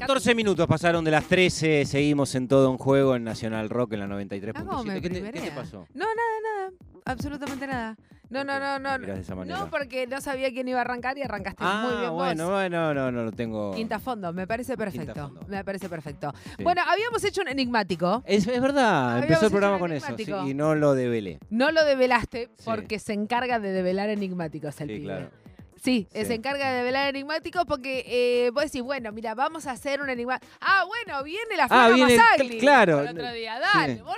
14 minutos pasaron de las 13, seguimos en todo un juego en Nacional Rock en la Ah, ¿cómo me 93.7. ¿Qué, te- qué te pasó? No, nada, nada. Absolutamente nada. No, no, no, no. No, porque no sabía quién iba a arrancar y arrancaste Ah, muy bien bueno, vos. bueno, no, no lo tengo. Quinta fondo, me parece perfecto. Me parece perfecto. Sí. Bueno, habíamos hecho un enigmático. Es, es verdad, Habíamos empezó el programa con eso sí, y no lo develé. No lo develaste Sí. porque se encarga de develar enigmáticos el Sí, pibe. claro. Sí, Sí. se encarga de develar enigmáticos porque eh, vos decís, bueno, mira, vamos a hacer un enigmático. Ah, bueno, viene la Ah, viene Masagli. claro. El otro día, dale, Sí. boludo,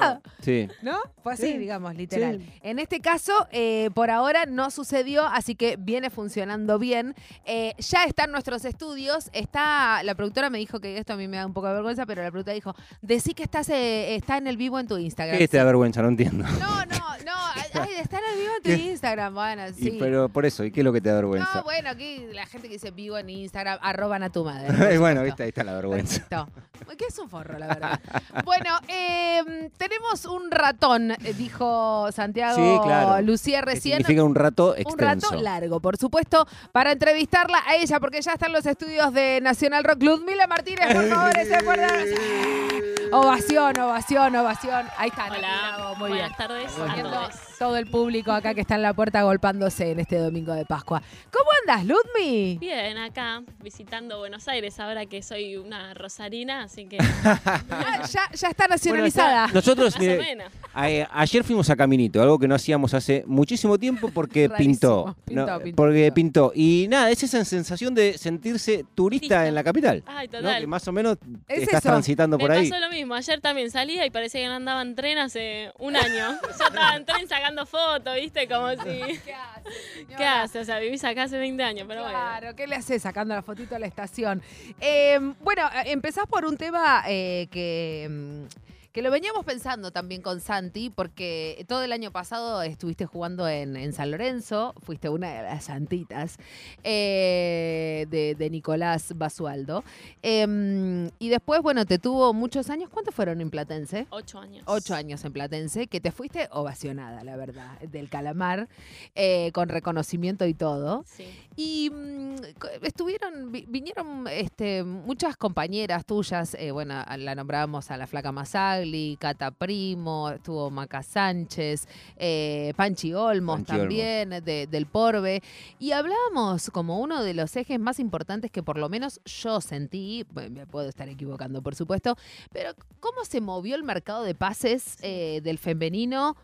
no. Sí. ¿No? Fue así, Sí. digamos, literal. Sí. En este caso, eh, por ahora no sucedió, así que viene funcionando bien. Eh, ya está en nuestros estudios. Está, la productora me dijo que esto a mí me da un poco de vergüenza, pero la productora dijo, decí que estás, eh, está en el vivo en tu Instagram. ¿Qué te da vergüenza? No entiendo. No, no, no. Ay, está en el vivo en tu ¿Qué? Instagram. Bueno, Y, sí. pero por eso, ¿y qué es lo que te da vergüenza? No, bueno, aquí la gente que dice vivo en Instagram, arroban a tu madre. bueno, viste, ahí está la vergüenza. Perfecto. Que es un forro, la verdad. bueno, eh, tenemos un ratón, eh, dijo Santiago Sí, claro. Lucía Que recién. significa un rato Un extenso. rato largo, por supuesto, para entrevistarla a ella, porque ya están los estudios de Nacional Rock. Ludmila Martínez, por favor, ese Ovación, ovación, ovación. Ahí está. Hola, muy buenas bien. tardes Viendo todos. Todo el público acá que está en la puerta golpándose en este domingo de Pascua. ¿Cómo andas, Ludmi? Bien, acá visitando Buenos Aires ahora que soy una rosarina, así que Ah, ya, ya está Bueno, nacionalizada. está- nosotros, más o menos. a- ayer fuimos a Caminito, algo que no hacíamos hace muchísimo tiempo porque pintó. Pintó, ¿no? pintó, porque pintó. pintó. Y nada, es esa sensación de sentirse turista en la capital. Ay, ¿no? total. Que más o menos Es estás eso. transitando Me por ahí. pasó lo mismo. Ayer también salía y parecía que no andaba en tren hace un año. Yo estaba en tren sacando fotos, ¿viste? Como si. ¿Qué hace? ¿Qué haces? O sea, vivís acá hace 20 años, pero bueno. Claro, ¿qué le haces sacando la fotito a la estación? Eh, bueno, eh, empezás por un tema eh, que, mm, que lo veníamos pensando también con Santi, porque todo el año pasado estuviste jugando en, en San Lorenzo, fuiste una de las santitas eh, de, de Nicolás Basualdo. Eh, y después, bueno, te tuvo muchos años. ¿Cuántos fueron en Platense? Ocho años. Ocho años en Platense, que te fuiste ovacionada, la verdad, del Calamar, eh, con reconocimiento y todo. Sí. Y mm, estuvieron, vi- vinieron este, muchas compañeras tuyas, eh, bueno, la nombrábamos a la Flaca Masagli, Cata Primo, estuvo Maca Sánchez, eh, Panchi Olmos Panchi Olmos. también, de- del Porbe, y hablábamos como uno de los ejes más importantes que por lo menos yo sentí, me puedo estar equivocando por supuesto, pero cómo se movió el mercado de pases eh, del femenino.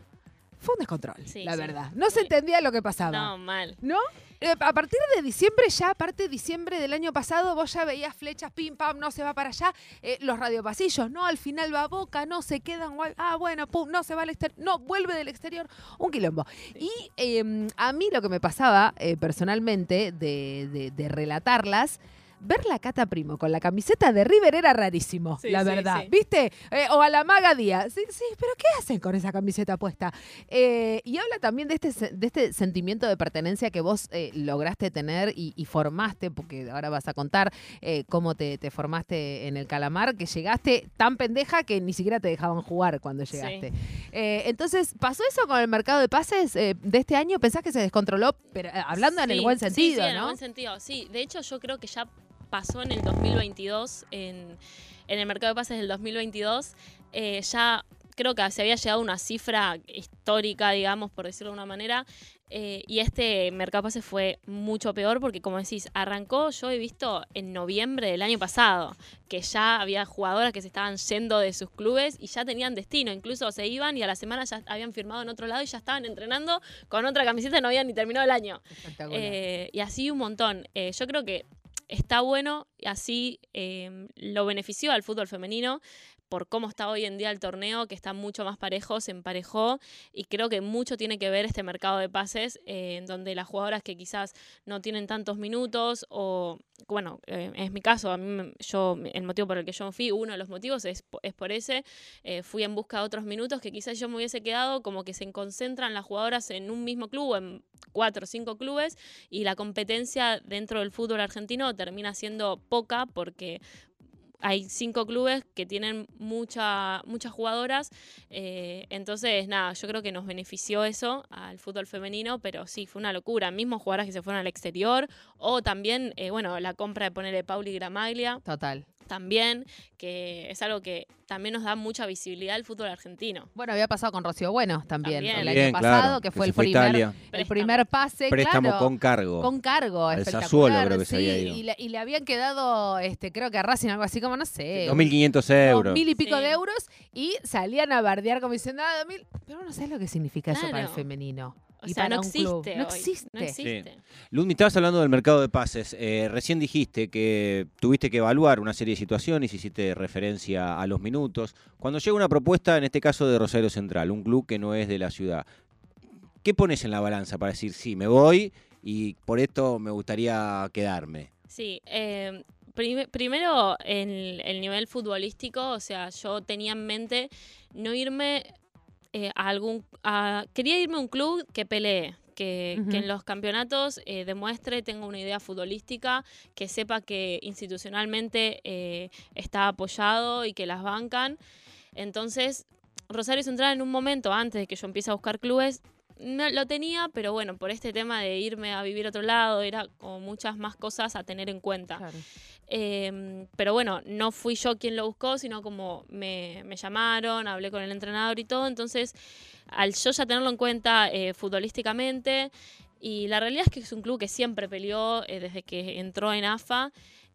Fue un descontrol, Sí, la sí. verdad. No se entendía lo que pasaba. No, mal. ¿No? Eh, a partir de diciembre, ya aparte de diciembre del año pasado, vos ya veías flechas, pim, pam, no se va para allá. Eh, los radiopasillos, no, al final va a boca, no, se quedan, ah, bueno, pum, no se va al exterior, no, vuelve del exterior, un quilombo. Y eh, a mí lo que me pasaba eh, personalmente de, de- de relatarlas, ver la Cata Primo con la camiseta de River era rarísimo, Sí, la verdad. sí. ¿Viste? Eh, o a la Maga Díaz. Sí, sí, pero ¿qué hacen con esa camiseta puesta? Eh, y habla también de este, de este sentimiento de pertenencia que vos eh, lograste tener y, y formaste, porque ahora vas a contar cómo te, te formaste en el calamar, que llegaste tan pendeja que ni siquiera te dejaban jugar cuando llegaste. Entonces, ¿pasó eso con el mercado de pases de este año? ¿Pensás que se descontroló? Pero hablando en el buen sentido, sí, en el ¿no? buen sentido, sí. De hecho, yo creo que ya pasó en el 2022, en, en el mercado de pases del 2022, eh, ya creo que se había llegado a una cifra histórica, digamos, por decirlo de una manera, eh, y este mercado de pases fue mucho peor porque, como decís, arrancó, yo he visto en noviembre del año pasado, que ya había jugadoras que se estaban yendo de sus clubes y ya tenían destino, incluso se iban y a la semana ya habían firmado en otro lado y ya estaban entrenando con otra camiseta y no habían ni terminado el año. Eh, y así un montón. Yo creo que está bueno, así eh, lo benefició al fútbol femenino por cómo está hoy en día el torneo, que está mucho más parejo, se emparejó y creo que mucho tiene que ver este mercado de pases, eh, en donde las jugadoras que quizás no tienen tantos minutos o, bueno, eh, es mi caso, yo, el motivo por el que yo fui, uno de los motivos es, es por ese, eh, fui en busca de otros minutos que quizás yo me hubiese quedado, como que se concentran las jugadoras en un mismo club, en cuatro o cinco clubes, y la competencia dentro del fútbol argentino termina siendo poca porque hay cinco clubes que tienen mucha, muchas jugadoras. eh, entonces, nada, yo creo que nos benefició eso al fútbol femenino, pero sí, fue una locura. Mismos jugadoras que se fueron al exterior, o también, eh, bueno, la compra de ponerle Pauli Gramaglia, Total. También, que es algo que también nos da mucha visibilidad al fútbol argentino. Bueno, había pasado con Rocío Bueno también, También. el año Bien, pasado, claro, que fue se el fue primer, Italia. el primer pase, Préstamo claro, con cargo. con cargo, Al espectacular. Sassuolo creo que se sí, había ido. y, le, y le habían quedado, este, creo que a Racing algo así como, no sé, 2.500 dos euros. mil y pico Sí. de euros y salían a bardear como diciendo, ah, dos mil. Pero no sé lo que significa eso para el femenino. O y sea, para no un existe. club. No existe. No existe. Lumi, estabas hablando del mercado de pases. Eh, recién dijiste que tuviste que evaluar una serie de situaciones, hiciste referencia a los minutos. Cuando llega una propuesta, en este caso de Rosario Central, un club que no es de la ciudad, ¿qué pones en la balanza para decir, sí, me voy y por esto me gustaría quedarme? Sí, eh, prim- primero en el nivel futbolístico, o sea, yo tenía en mente no irme eh, a algún... a- quería irme a un club que pelee. Que, en los campeonatos eh, demuestre, tenga una idea futbolística, que sepa que institucionalmente eh, está apoyado y que las bancan. Entonces, Rosario Central en un momento, antes de que yo empiece a buscar clubes, no lo tenía, pero bueno, por este tema de irme a vivir a otro lado, era como muchas más cosas a tener en cuenta. Claro. Eh, pero bueno, no fui yo quien lo buscó, sino como me, me llamaron, hablé con el entrenador y todo. Entonces, al yo ya tenerlo en cuenta eh, futbolísticamente, y la realidad es que es un club que siempre peleó eh, desde que entró en AFA.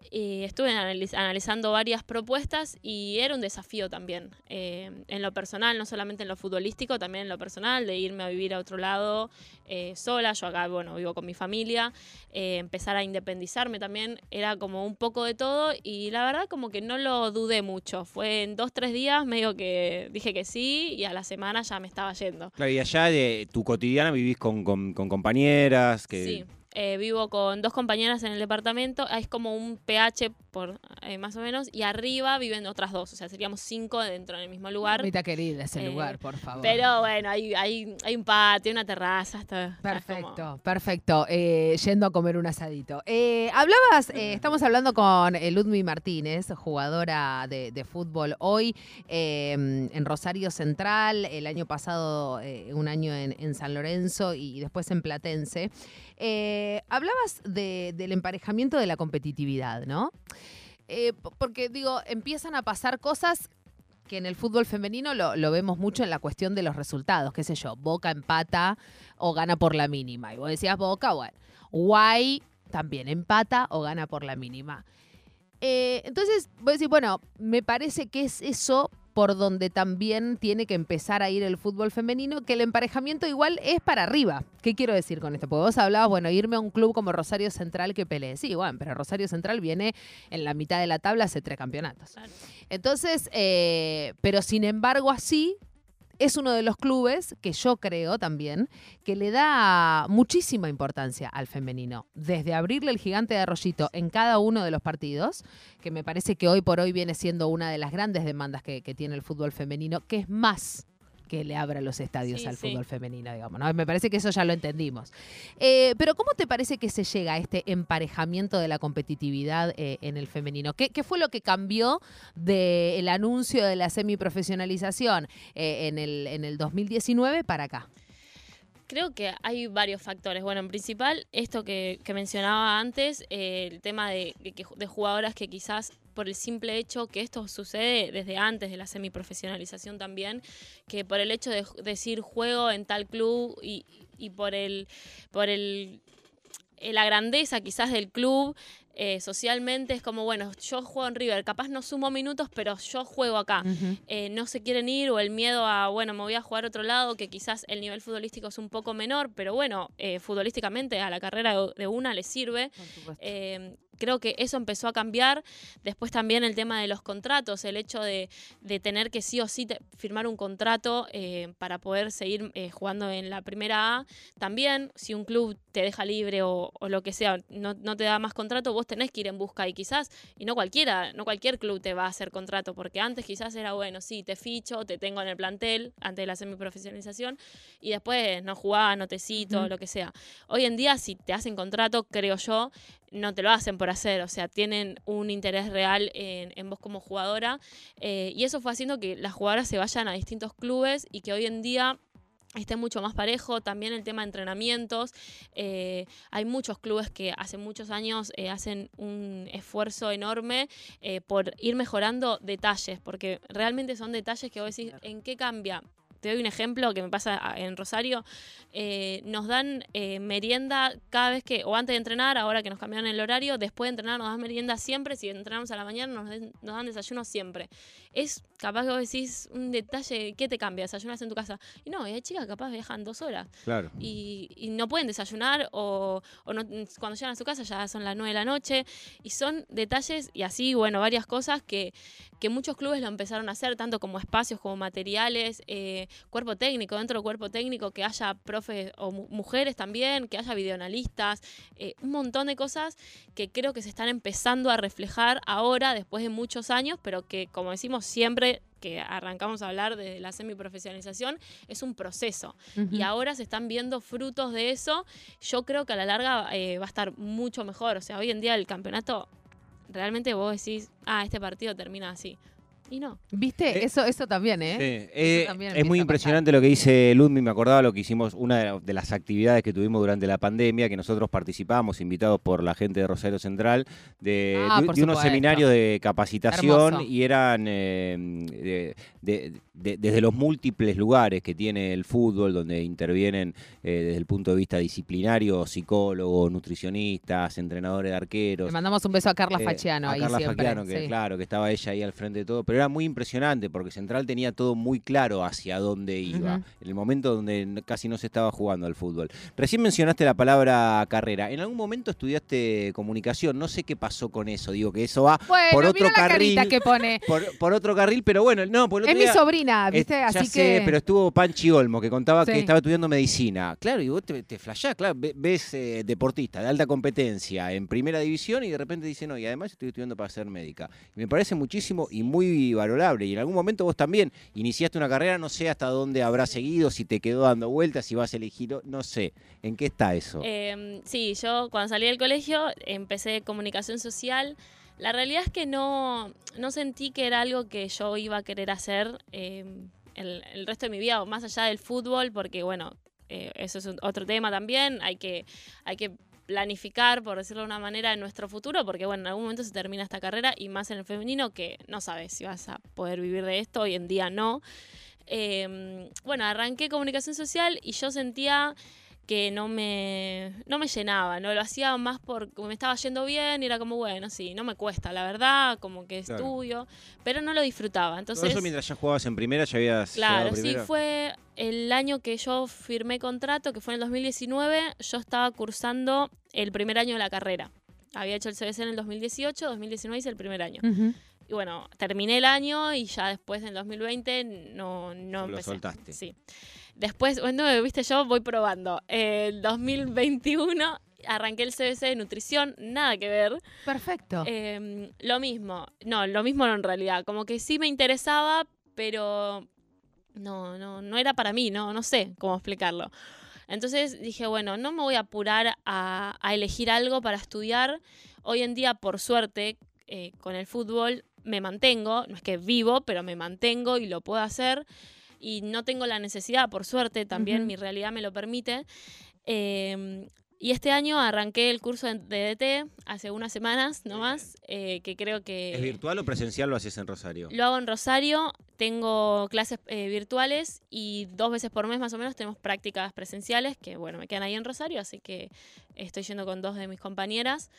Y estuve analiz- analizando varias propuestas y era un desafío también, eh, en lo personal, no solamente en lo futbolístico, también en lo personal, de irme a vivir a otro lado eh, sola. Yo acá, bueno, vivo con mi familia, eh, empezar a independizarme también, era como un poco de todo y la verdad como que no lo dudé mucho. Fue en dos, tres días medio que dije que sí y a la semana ya me estaba yendo. Claro, y allá de tu cotidiana vivís con, con- con compañeras, que Sí, eh, vivo con dos compañeras en el departamento, es como un PH por eh, más o menos, y arriba viven otras dos, o sea, seríamos cinco dentro del mismo lugar. Mamita querida ese Eh, lugar, por favor. Pero bueno, hay, hay, hay un patio, una terraza, está, está Perfecto, como- perfecto. Eh, yendo a comer un asadito. Eh, hablabas, eh, estamos hablando con eh, Ludmi Martínez, jugadora de, de fútbol hoy eh, en Rosario Central, el año pasado eh, un año en, en San Lorenzo y después en Platense. Eh, hablabas de- del emparejamiento de la competitividad, ¿no? Eh, porque digo, empiezan a pasar cosas que en el fútbol femenino lo, vemos mucho en la cuestión de los resultados, qué sé yo, Boca empata o gana por la mínima. Y vos decías Boca, bueno, Guay también empata o gana por la mínima. Eh, entonces, voy a decir, bueno, me parece que es eso por donde también tiene que empezar a ir el fútbol femenino, que el emparejamiento igual es para arriba. ¿Qué quiero decir con esto? Porque vos hablabas, bueno, irme a un club como Rosario Central que pelee. Sí, bueno, pero Rosario Central viene en la mitad de la tabla hace tres campeonatos. Entonces, eh, pero sin embargo así, es uno de los clubes que yo creo también que le da muchísima importancia al femenino. Desde abrirle el gigante de arroyito en cada uno de los partidos, que me parece que hoy por hoy viene siendo una de las grandes demandas que, que tiene el fútbol femenino, que es más que le abra los estadios Sí, al sí. fútbol femenino, digamos. ¿no? Me parece que eso ya lo entendimos. Eh, pero ¿cómo te parece que se llega a este emparejamiento de la competitividad eh, en el femenino? ¿Qué, qué fue lo que cambió del anuncio de la semiprofesionalización eh, en, el, en el 2019 para acá? Creo que hay varios factores. Bueno, en principal, esto que, mencionaba antes, eh, el tema de, de de jugadoras que quizás por el simple hecho que esto sucede desde antes de la semiprofesionalización también, que por el hecho de decir juego en tal club y, y por el por el eh, la grandeza quizás del club eh, socialmente es como bueno yo juego en River capaz no sumo minutos pero yo juego acá. Eh, no se quieren ir o el miedo a, bueno, me voy a jugar a otro lado, que quizás el nivel futbolístico es un poco menor, pero bueno, eh, futbolísticamente a la carrera de- de una le sirve. Creo que eso empezó a cambiar. Después también el tema de los contratos, el hecho de, de tener que sí o sí te- firmar un contrato eh, para poder seguir eh, jugando en la primera A. También, si un club te deja libre o, o lo que sea, no, no te da más contrato, vos tenés que ir en busca y quizás, y no cualquiera, no cualquier club te va a hacer contrato, porque antes quizás era bueno, sí, te ficho, te tengo en el plantel, antes de la semiprofesionalización, y después no jugás, no te cito, lo que sea. Hoy en día, si te hacen contrato, creo yo, no te lo hacen por hacer, o sea, tienen un interés real en, en vos como jugadora eh, y eso fue haciendo que las jugadoras se vayan a distintos clubes y que hoy en día esté mucho más parejo. También el tema de entrenamientos. Eh, hay muchos clubes que hace muchos años eh, hacen un esfuerzo enorme eh, por ir mejorando detalles, porque realmente son detalles que vos decís, ¿en qué cambia? Te doy un ejemplo que me pasa en Rosario. Eh, nos dan eh, merienda cada vez que, o antes de entrenar, ahora que nos cambiaron el horario, después de entrenar nos dan merienda siempre. Si entrenamos a la mañana, nos, dan desayuno siempre. Es capaz que vos decís un detalle, ¿qué te cambia? Desayunas en tu casa. Y no, y hay chicas que capaz viajan dos horas Claro. y, y no pueden desayunar o, o no- cuando llegan a su casa ya son las 9 de la noche. Y son detalles y así, bueno, varias cosas que, que muchos clubes lo empezaron a hacer, tanto como espacios, como materiales, eh, cuerpo técnico, dentro del cuerpo técnico, que haya profes o mu- mujeres también, que haya videoanalistas, eh, un montón de cosas que creo que se están empezando a reflejar ahora, después de muchos años, pero que, como decimos siempre, que arrancamos a hablar de la semiprofesionalización, es un proceso y ahora se están viendo frutos de eso. Yo creo que a la larga eh, va a estar mucho mejor. O sea, hoy en día el campeonato, realmente vos decís, ah, este partido termina así. Y no. ¿Viste? Eh, eso, eso también, ¿eh? Sí, eh, también es muy impresionante lo que dice Ludmi, me acordaba lo que hicimos, una de, la- de las actividades que tuvimos durante la pandemia, que nosotros participamos, invitados por la gente de Rosario Central, de, Ah, de- unos seminarios de capacitación Hermoso. y eran eh, de- de- de- desde los múltiples lugares que tiene el fútbol, donde intervienen eh, desde el punto de vista disciplinario, psicólogos, nutricionistas, entrenadores de arqueros. Le mandamos un beso a Carla Eh, Fachiano a ahí Carla siempre. Faquiano, que sí. claro, que estaba ella ahí al frente de todo, pero era muy impresionante porque Central tenía todo muy claro hacia dónde iba, en el momento donde casi no se estaba jugando al fútbol. Recién mencionaste la palabra carrera. En algún momento estudiaste comunicación, no sé qué pasó con eso, digo que eso va Bueno, por otro carril. que pone. por, por otro carril, pero bueno, no, por el Es otro mi sobrina, ¿viste? ya Así sé, que. pero estuvo Panchi Olmo, que contaba Sí. que estaba estudiando medicina. Claro, y vos te, te flashás, claro, ve- ves eh, deportista de alta competencia en primera división y de repente dice, no, y además estoy estudiando para ser médica. Y me parece muchísimo y muy valorable. Y en algún momento vos también iniciaste una carrera, no sé hasta dónde habrá seguido, si te quedó dando vueltas, si vas a elegir, no sé. ¿En qué está eso? Eh, sí, yo cuando salí del colegio empecé comunicación social. La realidad es que no, no sentí que era algo que yo iba a querer hacer eh, el, el resto de mi vida, o más allá del fútbol, porque bueno, eh, eso es otro tema también. Hay que, hay que planificar, por decirlo de una manera, en nuestro futuro, porque bueno, en algún momento se termina esta carrera y más en el femenino que no sabes si vas a poder vivir de esto, hoy en día no. Eh, bueno, arranqué comunicación social y yo sentía que no me, no me llenaba, no lo hacía más porque me estaba yendo bien y era como, bueno, sí, no me cuesta, la verdad, como que Claro. estudio, pero no lo disfrutaba. Todo Entonces, eso mientras ya jugabas en primera, ya habías Claro, sí, fue el año que yo firmé contrato, que fue en el 2019, yo estaba cursando el primer año de la carrera. Había hecho el CBC en el 2018, 2019 hice el primer año. Y bueno, terminé el año y ya después en el 2020 no, no Lo empecé. soltaste. Sí. Después, bueno, viste, yo voy probando. El 2021 arranqué el CBC de nutrición, nada que ver. Perfecto. Eh, lo mismo, no, lo mismo no en realidad, como que sí me interesaba, pero no, no, no era para mí, no, no sé cómo explicarlo. Entonces dije, bueno, no me voy a apurar a, a elegir algo para estudiar. Hoy en día, por suerte, eh, con el fútbol me mantengo, no es que vivo, pero me mantengo y lo puedo hacer. Y no tengo la necesidad, por suerte, también Ujú. mi realidad me lo permite. Eh, y este año arranqué el curso de DDT hace unas semanas nomás, eh, que creo que... ¿Es virtual o presencial lo haces en Rosario? Lo hago en Rosario, tengo clases eh, virtuales y dos veces por mes más o menos tenemos prácticas presenciales que, bueno, me quedan ahí en Rosario, así que estoy yendo con dos de mis compañeras.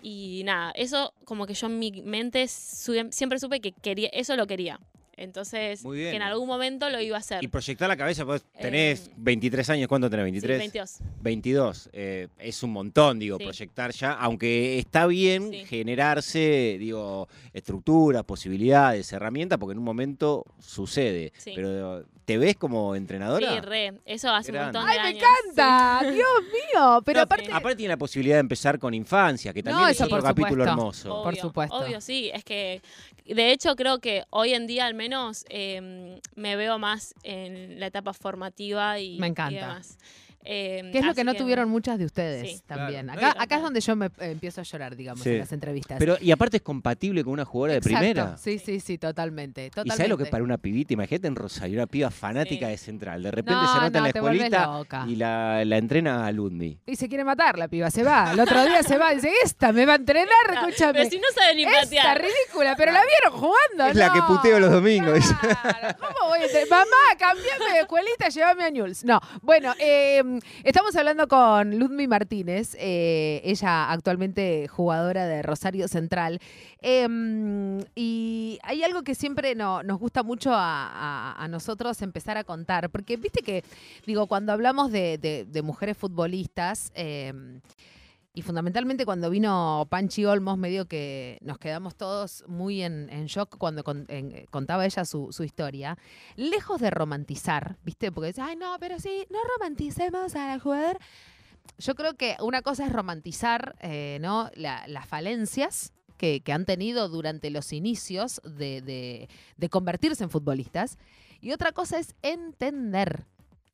Y nada, eso como que yo en mi mente siempre supe que quería, eso lo quería. Entonces, Muy bien. que en algún momento lo iba a hacer. Y proyectar la cabeza, pues tenés Eh, 23 años, ¿cuánto tenés? Sí, ¿23? 22. 22. eh, es un montón, digo, Sí. proyectar ya, aunque está bien Sí. generarse, digo, estructuras, posibilidades, herramientas, porque en un momento sucede. Sí. Pero, ¿te ves como entrenadora? Sí, re. Eso hace Grande. un montón de ¡Ay, me encanta! ¡Dios mío! Pero No, aparte. sí. Aparte tiene la posibilidad de empezar con infancia, que No, también es eso otro por capítulo hermoso. Obvio, Por supuesto. Obvio, sí. Es que, de hecho, creo que hoy en día al menos eh, me veo más en la etapa formativa y, Me encanta. y demás. Eh, Que es lo que no tuvieron muchas de ustedes Sí. también. Claro. Acá, acá es donde yo me eh, empiezo a llorar, digamos, Sí. en las entrevistas. Pero, y aparte es compatible con una jugadora de primera. Sí, sí, sí, totalmente. ¿Y sabes lo que para una pibita? Imagínate en Rosario, una piba fanática Sí. de Central. De repente No, se nota no, en la escuelita y la, la entrena a Ludmi. Y se quiere matar la piba, se va. El otro día se va y dice, esta me va a entrenar, No, escúchame. Pero si no sabe ni Esta patear. ridícula, pero la vieron jugando, Es la que puteo los domingos. Claro, ¿Cómo voy a Mamá, cambiame de escuelita, llévame a Newell's. No, bueno, eh, estamos hablando con Ludmi Martínez, eh, ella actualmente jugadora de Rosario Central. Eh, y hay algo que siempre no- nos gusta mucho a, nosotros empezar a contar, porque viste que, digo, cuando hablamos de, mujeres futbolistas, eh, y fundamentalmente cuando vino Panchi Olmos, medio que nos quedamos todos muy en, shock cuando contaba ella su, historia. Lejos de romantizar, ¿viste? Porque dice, ay, no, pero sí, no romanticemos a la jugadora. Yo creo que una cosa es romantizar eh, ¿no? La- las falencias que, han tenido durante los inicios de convertirse en futbolistas. Y otra cosa es entender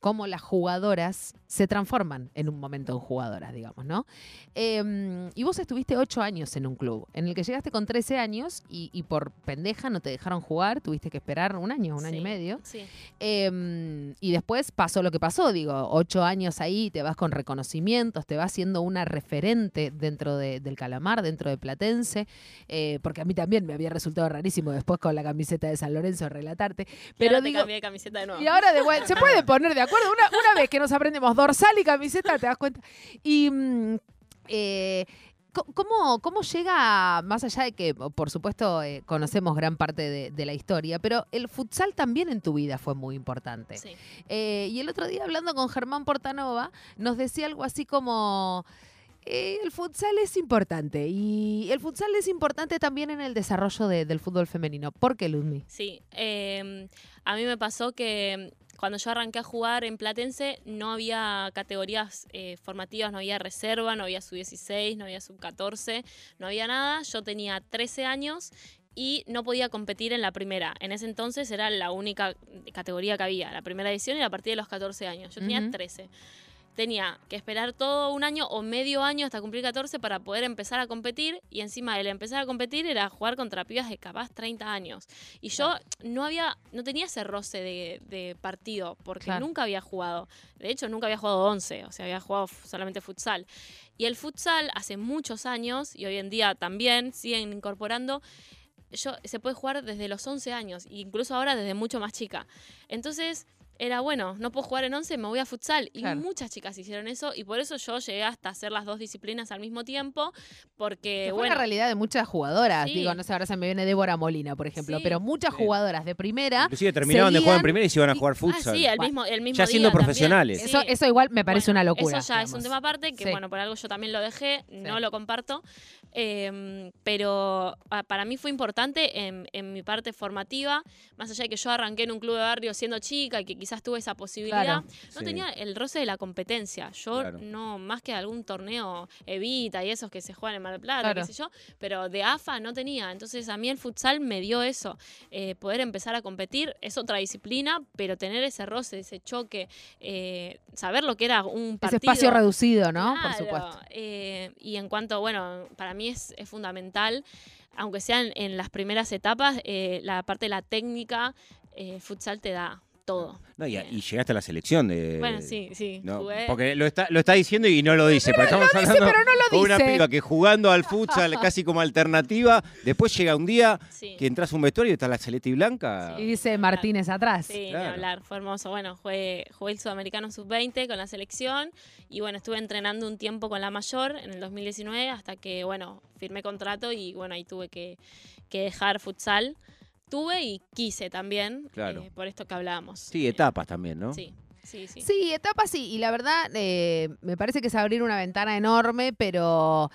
cómo las jugadoras se transforman en un momento en jugadoras, digamos, ¿no? Eh, y vos estuviste ocho años en un club, en el que llegaste con 13 años y, y por pendeja no te dejaron jugar, tuviste que esperar un año, un año y medio. Sí. Eh, y después pasó lo que pasó, digo, ocho años ahí, te vas con reconocimientos, te vas siendo una referente dentro de- del Calamar, dentro de Platense, eh, porque a mí también me había resultado rarísimo después con la camiseta de San Lorenzo relatarte. Pero ahora te digo, cambié de camiseta de nuevo. y ahora de vuelta, se puede poner de acuerdo. Una, una vez que nos aprendemos dorsal y camiseta, te das cuenta. Y mm, eh, ¿cómo, ¿cómo llega, más allá de que, por supuesto, eh, conocemos gran parte de, de la historia, pero el futsal también en tu vida fue muy importante? Sí. Eh, y el otro día, hablando con Germán Portanova, nos decía algo así como... eh, el futsal es importante y el futsal es importante también en el desarrollo de- del fútbol femenino. ¿Por qué, Ludmi? Sí, eh, a mí me pasó que cuando yo arranqué a jugar en Platense no había categorías eh, formativas, no había reserva, no había sub-16, no había sub-14, no había nada. Yo tenía 13 años y no podía competir en la primera. En ese entonces era la única categoría que había, la primera edición era a partir de los 14 años. Yo tenía Ujú. 13. Tenía que esperar todo un año o medio año hasta cumplir 14 para poder empezar a competir y encima el empezar a competir era jugar contra pibas de capaz 30 años. Y yo no había, no tenía ese roce de, de partido, porque Claro. nunca había jugado. De hecho, nunca había jugado 11, o sea, había jugado solamente futsal. Y el futsal hace muchos años, y hoy en día también siguen incorporando, yo, se puede jugar desde los 11 años, e incluso ahora desde mucho más chica. Entonces, era bueno, no puedo jugar en 11, me voy a futsal. Y Claro. muchas chicas hicieron eso, y por eso yo llegué hasta hacer las dos disciplinas al mismo tiempo, porque, Que fue bueno, la realidad de muchas jugadoras. Sí. Digo, no sé, ahora se me viene Débora Molina, por ejemplo, Sí. pero muchas jugadoras de primera. Inclusive terminaban de jugar en primera y se iban a jugar Ah, futsal. sí, el mismo, el mismo ya siendo día profesionales. Eso, Sí. eso igual me parece Bueno, una locura. Eso ya es un tema aparte, que Sí. bueno, por algo yo también lo dejé, Sí. no lo comparto. Eh, pero ah, para mí fue importante en, en mi parte formativa, más allá de que yo arranqué en un club de barrio siendo chica y que quizás tuve esa posibilidad, Claro. no Sí. tenía el roce de la competencia. Yo Claro. no, más que algún torneo Evita y esos que se juegan en Mar del Plata, Claro. qué sé yo, pero de AFA no tenía. Entonces a mí el futsal me dio eso, eh, poder empezar a competir, es otra disciplina, pero tener ese roce, ese choque, eh, saber lo que era un Ese partido. espacio reducido, ¿no? Por supuesto. eh, y en cuanto, bueno, para mí es, es fundamental, aunque sean en las primeras etapas, eh, la parte de la técnica, eh, futsal te da todo. No, y, Eh, y llegaste a la selección de. bueno, sí, sí. No, jugué. porque lo está, lo está diciendo y no lo dice. pero estamos dice, hablando pero no lo con una dice. piba que jugando al futsal casi como alternativa, después llega un día Sí. que entras a un vestuario y está la celeste y blanca. Y dice Martínez atrás. Sí, Claro. hablar, fue hermoso. Bueno, jugué, jugué el Sudamericano Sub-20 con la selección y bueno, estuve entrenando un tiempo con la mayor en el 2019 hasta que, bueno, firmé contrato y bueno, ahí tuve que, que dejar futsal. Tuve y quise también, Claro. eh, por esto que hablábamos. Sí, etapas también, ¿no? Sí, sí, sí. Sí, etapas sí. Y la verdad, eh, me parece que es abrir una ventana enorme, pero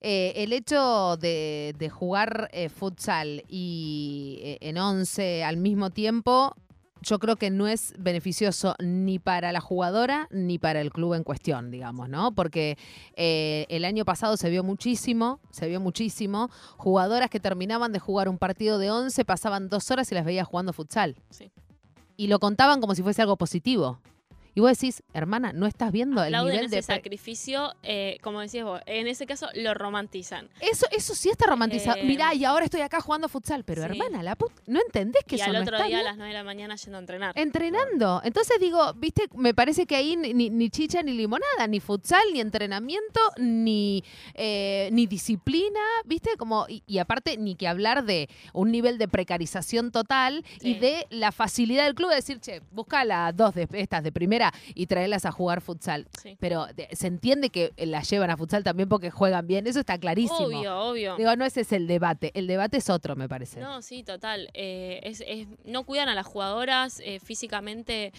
eh, el hecho de, de jugar eh, futsal y eh, en 11 al mismo tiempo, yo creo que no es beneficioso ni para la jugadora ni para el club en cuestión, digamos, ¿no? Porque eh, el año pasado se vio muchísimo, se vio muchísimo, jugadoras que terminaban de jugar un partido de 11, pasaban dos horas y las veía jugando futsal. Sí. Y lo contaban como si fuese algo positivo. Y vos decís, hermana, ¿no estás viendo el Aplauden nivel ese de... sacrificio, eh, como decías vos, en ese caso lo romantizan. Eso, eso sí está romantizado. Eh, Mirá, y ahora estoy acá jugando futsal. Pero sí. hermana, la put- ¿no entendés que y eso al no otro está día a las 9 de la mañana yendo a entrenar. Entrenando. Entonces digo, viste, me parece que ahí ni, ni- chicha ni limonada, ni futsal, ni entrenamiento, ni, eh, ni disciplina, viste, como, y, y aparte ni que hablar de un nivel de precarización total y de la facilidad del club de decir, che, busca las dos de estas de primera y traerlas a jugar futsal. Sí. Pero se entiende que las llevan a futsal también porque juegan bien, eso está clarísimo. Obvio, obvio. Digo, no ese es el debate, el debate es otro, me parece. No, sí, total. Eh, es, es- no cuidan a las jugadoras eh, físicamente.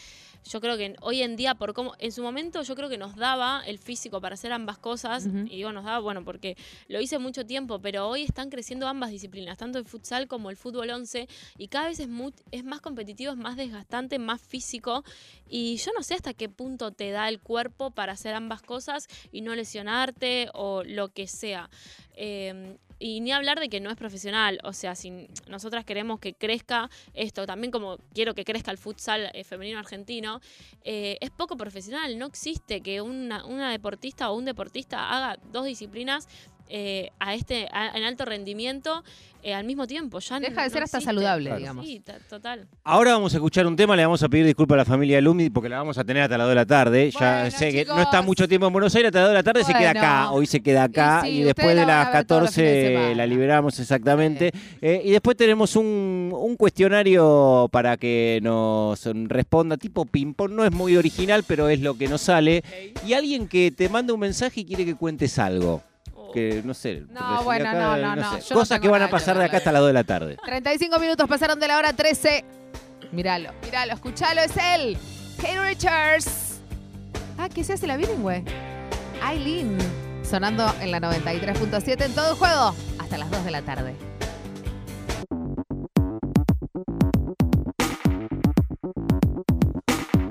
Yo creo que hoy en día, por cómo, en su momento yo creo que nos daba el físico para hacer ambas cosas. Y digo nos daba, bueno, porque lo hice mucho tiempo, pero hoy están creciendo ambas disciplinas, tanto el futsal como el fútbol 11. Y cada vez es, mu- es más competitivo, es más desgastante, más físico. Y yo no hasta qué punto te da el cuerpo para hacer ambas cosas y no lesionarte o lo que sea. Eh, y ni hablar de que no es profesional, o sea, si nosotras queremos que crezca esto, también como quiero que crezca el futsal eh, femenino argentino, eh, es poco profesional, no existe que una, una deportista o un deportista haga dos disciplinas eh, a este a- en alto rendimiento eh, al mismo tiempo. Ya Deja no- de no ser hasta existe. saludable, Claro. digamos. Sí, total. Ahora vamos a escuchar un tema, le vamos a pedir disculpas a la familia Lumi porque la vamos a tener hasta las 2 de la tarde. ya sé que no está mucho tiempo en Buenos Aires, hasta las 2 de la tarde se queda acá, hoy se queda acá Y después de las ver todos los fines de 14 semana. la liberamos exactamente. Eh, y después tenemos un, un cuestionario para que nos responda, tipo ping-pong, no es muy original, pero es lo que nos sale. Y alguien que te manda un mensaje y quiere que cuentes algo. Oh. Que no sé. No, porque bueno, acá, no, no, no, sé, Cosas que van a pasar de acá hasta las 2 de la tarde. 35 minutos pasaron de la hora 13. Míralo, míralo, escúchalo, es él. Kate Richards. Ah, ¿qué se hace la bilingüe? Aileen. Sonando en la 93.7 en todo el juego. Hasta las 2 de la tarde.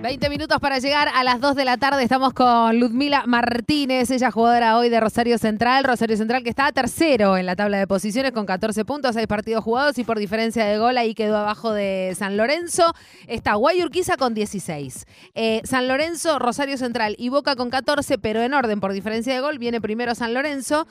20 minutos para llegar a las 2 de la tarde. Estamos con Ludmila Martínez, ella jugadora hoy de Rosario Central. Rosario Central que está tercero en la tabla de posiciones con 14 puntos, 6 partidos jugados y por diferencia de gol ahí quedó abajo de San Lorenzo. Está Guayurquiza con 16. Eh, San Lorenzo, Rosario Central y Boca con 14, pero en orden por diferencia de gol viene primero San Lorenzo.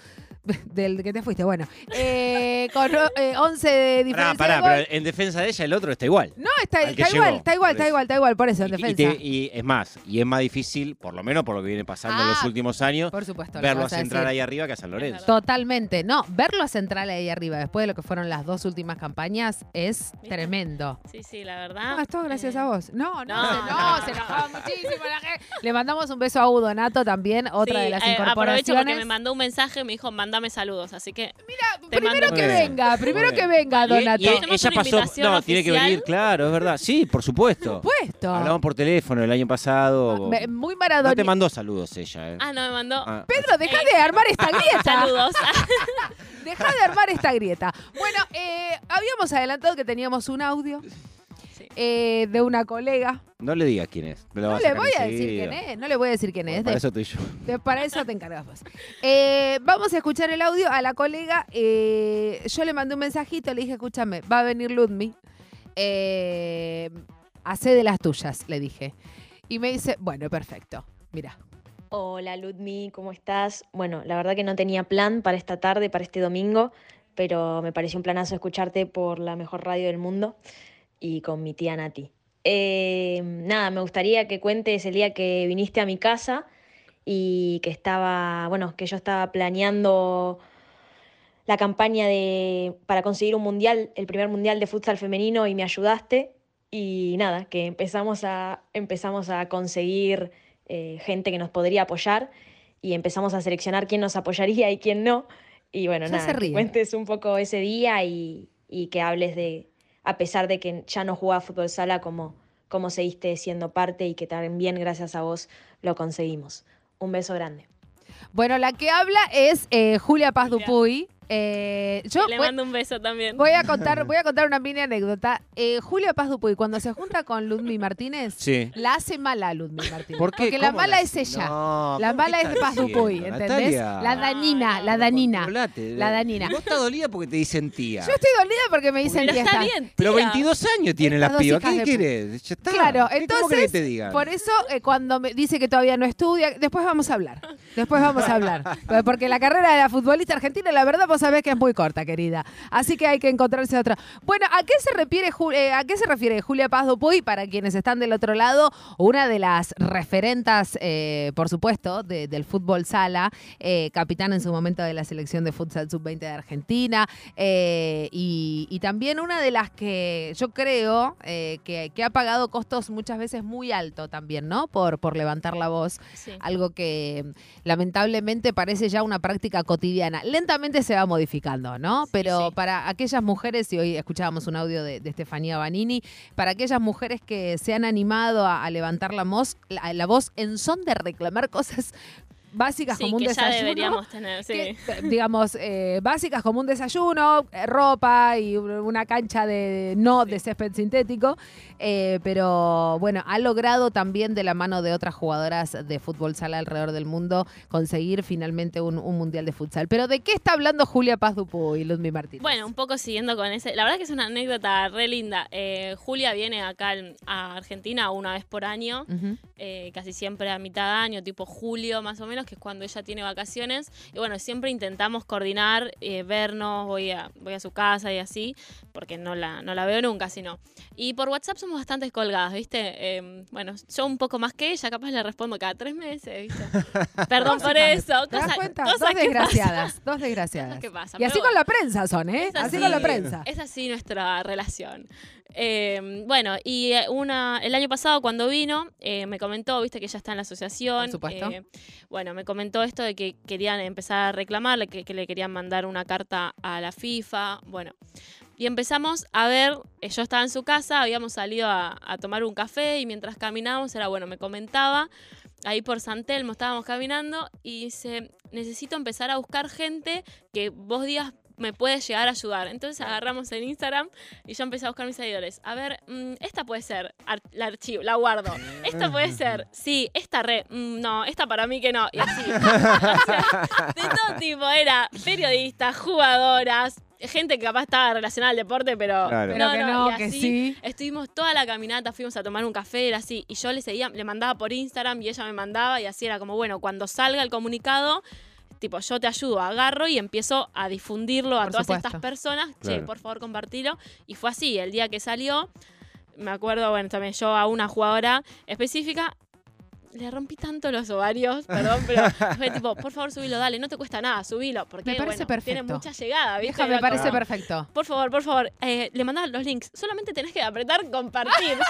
Del que te fuiste, bueno. Eh, con eh, 11 de diferencia Pará, de pará, gol. pero en defensa de ella el otro está igual. No, está, está igual, llegó, está igual, está igual, está igual, por eso, en Y- y, defensa. te- y es más, y es más difícil, por lo menos por lo que viene pasando en los Ah, últimos años, Por supuesto. lo verlo a Central decir. ahí arriba que a San Lorenzo. Totalmente. No, verlo a Central ahí arriba después de lo que fueron las dos últimas campañas es ¿Viste? tremendo. Sí, sí, la verdad. No, es todo gracias eh, a vos. No, no, no, se, no, no, se no. enojaba muchísimo la gente. Le mandamos un beso a Udo Nato también, otra sí, de las eh, aprovecho incorporaciones. porque me mandó un mensaje, me dijo, mándame saludos, así que Mira, Te primero mando- que venga, primero que venga, Y- Donato. y, ¿Hacemos ella pasó, no, tiene que venir, claro, es verdad. Sí, por supuesto. Puesto. Hablamos por teléfono el año pasado. Me- Muy No maradona. te mandó saludos ella, eh. Ah, no, me mandó Ah, Pedro, deja de armar esta grieta. saludos. Deja de armar esta grieta. Bueno, eh, habíamos adelantado que teníamos un audio Sí. Eh, de una colega. no le digas quién es. me lo No le voy a decir enseguida. quién es, no le voy a decir quién Bueno, es. para De- eso estoy yo. de- para eso te encargas vos. Eh, vamos a escuchar el audio a la colega. eh, yo le mandé un mensajito, le dije, escúchame, va a venir Ludmi. Eh, hacé de las tuyas, le dije. Y me dice, bueno, perfecto. Mira. Hola Ludmi, ¿cómo estás? Bueno, la verdad que no tenía plan para esta tarde, para este domingo, pero me pareció un planazo escucharte por la mejor radio del mundo y con mi tía Nati. Eh, nada, me gustaría que cuentes el día que viniste a mi casa y que estaba, bueno, que yo estaba planeando la campaña de, para conseguir un mundial, el primer mundial de futsal femenino y me ayudaste. Y nada, que empezamos a, empezamos a conseguir eh, gente que nos podría apoyar y empezamos a seleccionar quién nos apoyaría y quién no. Y bueno, Ya nada, que cuentes un poco ese día y, y que hables de, a pesar de que ya no jugaba fútbol sala, como, como seguiste siendo parte y que también gracias a vos lo conseguimos. Un beso grande. Bueno, la que habla es eh, Julia Paz Julia. Dupuy. Eh, yo le voy, mando un beso también. voy a contar, voy a contar una mini anécdota. Eh, Julia Paz Dupuy, cuando se junta con Ludmi Martínez, Sí. la hace mala a Ludmi Martínez. ¿Por qué? Porque la ¿Cómo mala la- es ella. No, la ¿por qué mala es de Paz Dupuy, ¿entendés? Natalia? La dañina, la dañina. Controlate. La dañina. Vos estás dolida porque te dicen tía. Yo estoy dolida porque me dicen Pero tía. está bien, Pero tía. 22 años tienen Estas las hijas ¿Qué de querés? Ya está. Claro, ¿Qué- ¿Cómo entonces, querés que te digan? por eso eh, cuando me dice que todavía no estudia, después vamos a hablar. Después vamos a hablar. Porque la carrera de la futbolista argentina, la verdad, vos sabés que es muy corta, querida. Así que hay que encontrarse otra. Bueno, ¿a qué se refiere, Ju- eh, ¿a qué se refiere Julia Paz Dupuy? Para quienes están del otro lado, una de las referentas, eh, por supuesto, de- del fútbol sala, eh, capitán en su momento de la selección de futsal sub-20 de Argentina, eh, y, y también una de las que yo creo que, que ha pagado costos muchas veces muy alto también, ¿no? Por, por levantar la voz, Sí. algo que lamentablemente parece ya una práctica cotidiana. Lentamente se va modificando, ¿no? Sí, Pero sí. para aquellas mujeres, y hoy escuchábamos un audio de, de Estefanía Banini, para aquellas mujeres que se han animado a, a levantar la, la voz en son de reclamar cosas básicas Sí, como un que ya desayuno deberíamos tener, sí. que, digamos, eh, básicas como un desayuno, ropa y un- una cancha de no de césped sintético, eh, pero bueno, ha logrado también de la mano de otras jugadoras de fútbol sala alrededor del mundo conseguir finalmente un, un mundial de futsal. Pero ¿de qué está hablando Julia Paz Dupuy y Ludmi Martínez? Bueno, un poco siguiendo con ese. La verdad que es una anécdota re linda. Eh, Julia viene acá a Argentina una vez por año, eh, casi siempre a mitad de año, tipo julio más o menos, que es cuando ella tiene vacaciones. Y bueno, siempre intentamos coordinar, eh, vernos, voy a, voy a su casa y así, porque no la, no la veo nunca, sino. Y por WhatsApp somos bastante colgadas, ¿viste? Eh, bueno, yo un poco más que ella, capaz le respondo cada tres meses, ¿viste? Perdón por eso. ¿Te das cosa- cuenta? Dos desgraciadas, dos desgraciadas. Que pasan, Y así con la prensa son, ¿eh? Así. con la prensa. Es así nuestra relación. Eh, bueno, y eh, una, el año pasado cuando vino, eh, me comentó, viste que ella está en la asociación. Por supuesto. eh, bueno, me comentó esto de que querían empezar a reclamarle, que, que le querían mandar una carta a la FIFA. Bueno, y empezamos a ver, yo estaba en su casa, habíamos salido a, a tomar un café y mientras caminábamos era, bueno, me comentaba, ahí por San Telmo estábamos caminando y dice, necesito empezar a buscar gente que vos digas me puede llegar a ayudar. Entonces agarramos en Instagram y yo empecé a buscar mis seguidores. A ver, mm, esta puede ser, ar- la archivo, la guardo. Esta puede ser, sí, esta re, mm, no, esta para mí que no. Y así. O sea, de todo tipo, era periodistas, jugadoras, gente que capaz estaba relacionada al deporte, pero, Claro. Pero que no, y que sí. Estuvimos toda la caminata, fuimos a tomar un café, era así. Y yo le seguía, le mandaba por Instagram y ella me mandaba y así era como, bueno, cuando salga el comunicado, tipo, yo te ayudo, agarro y empiezo a difundirlo a Por todas supuesto. estas personas. Che, por favor, compartilo. Y fue así, el día que salió, me acuerdo, bueno, también yo a una jugadora específica. Le rompí tanto los ovarios, perdón, pero fue tipo, por favor, subilo, dale, no te cuesta nada, subilo, porque Me parece bueno, tiene perfecto. mucha llegada, ¿viste? Vieja, me parece como, perfecto. por favor, por favor, eh, le mandaban los links. Solamente tenés que apretar compartir.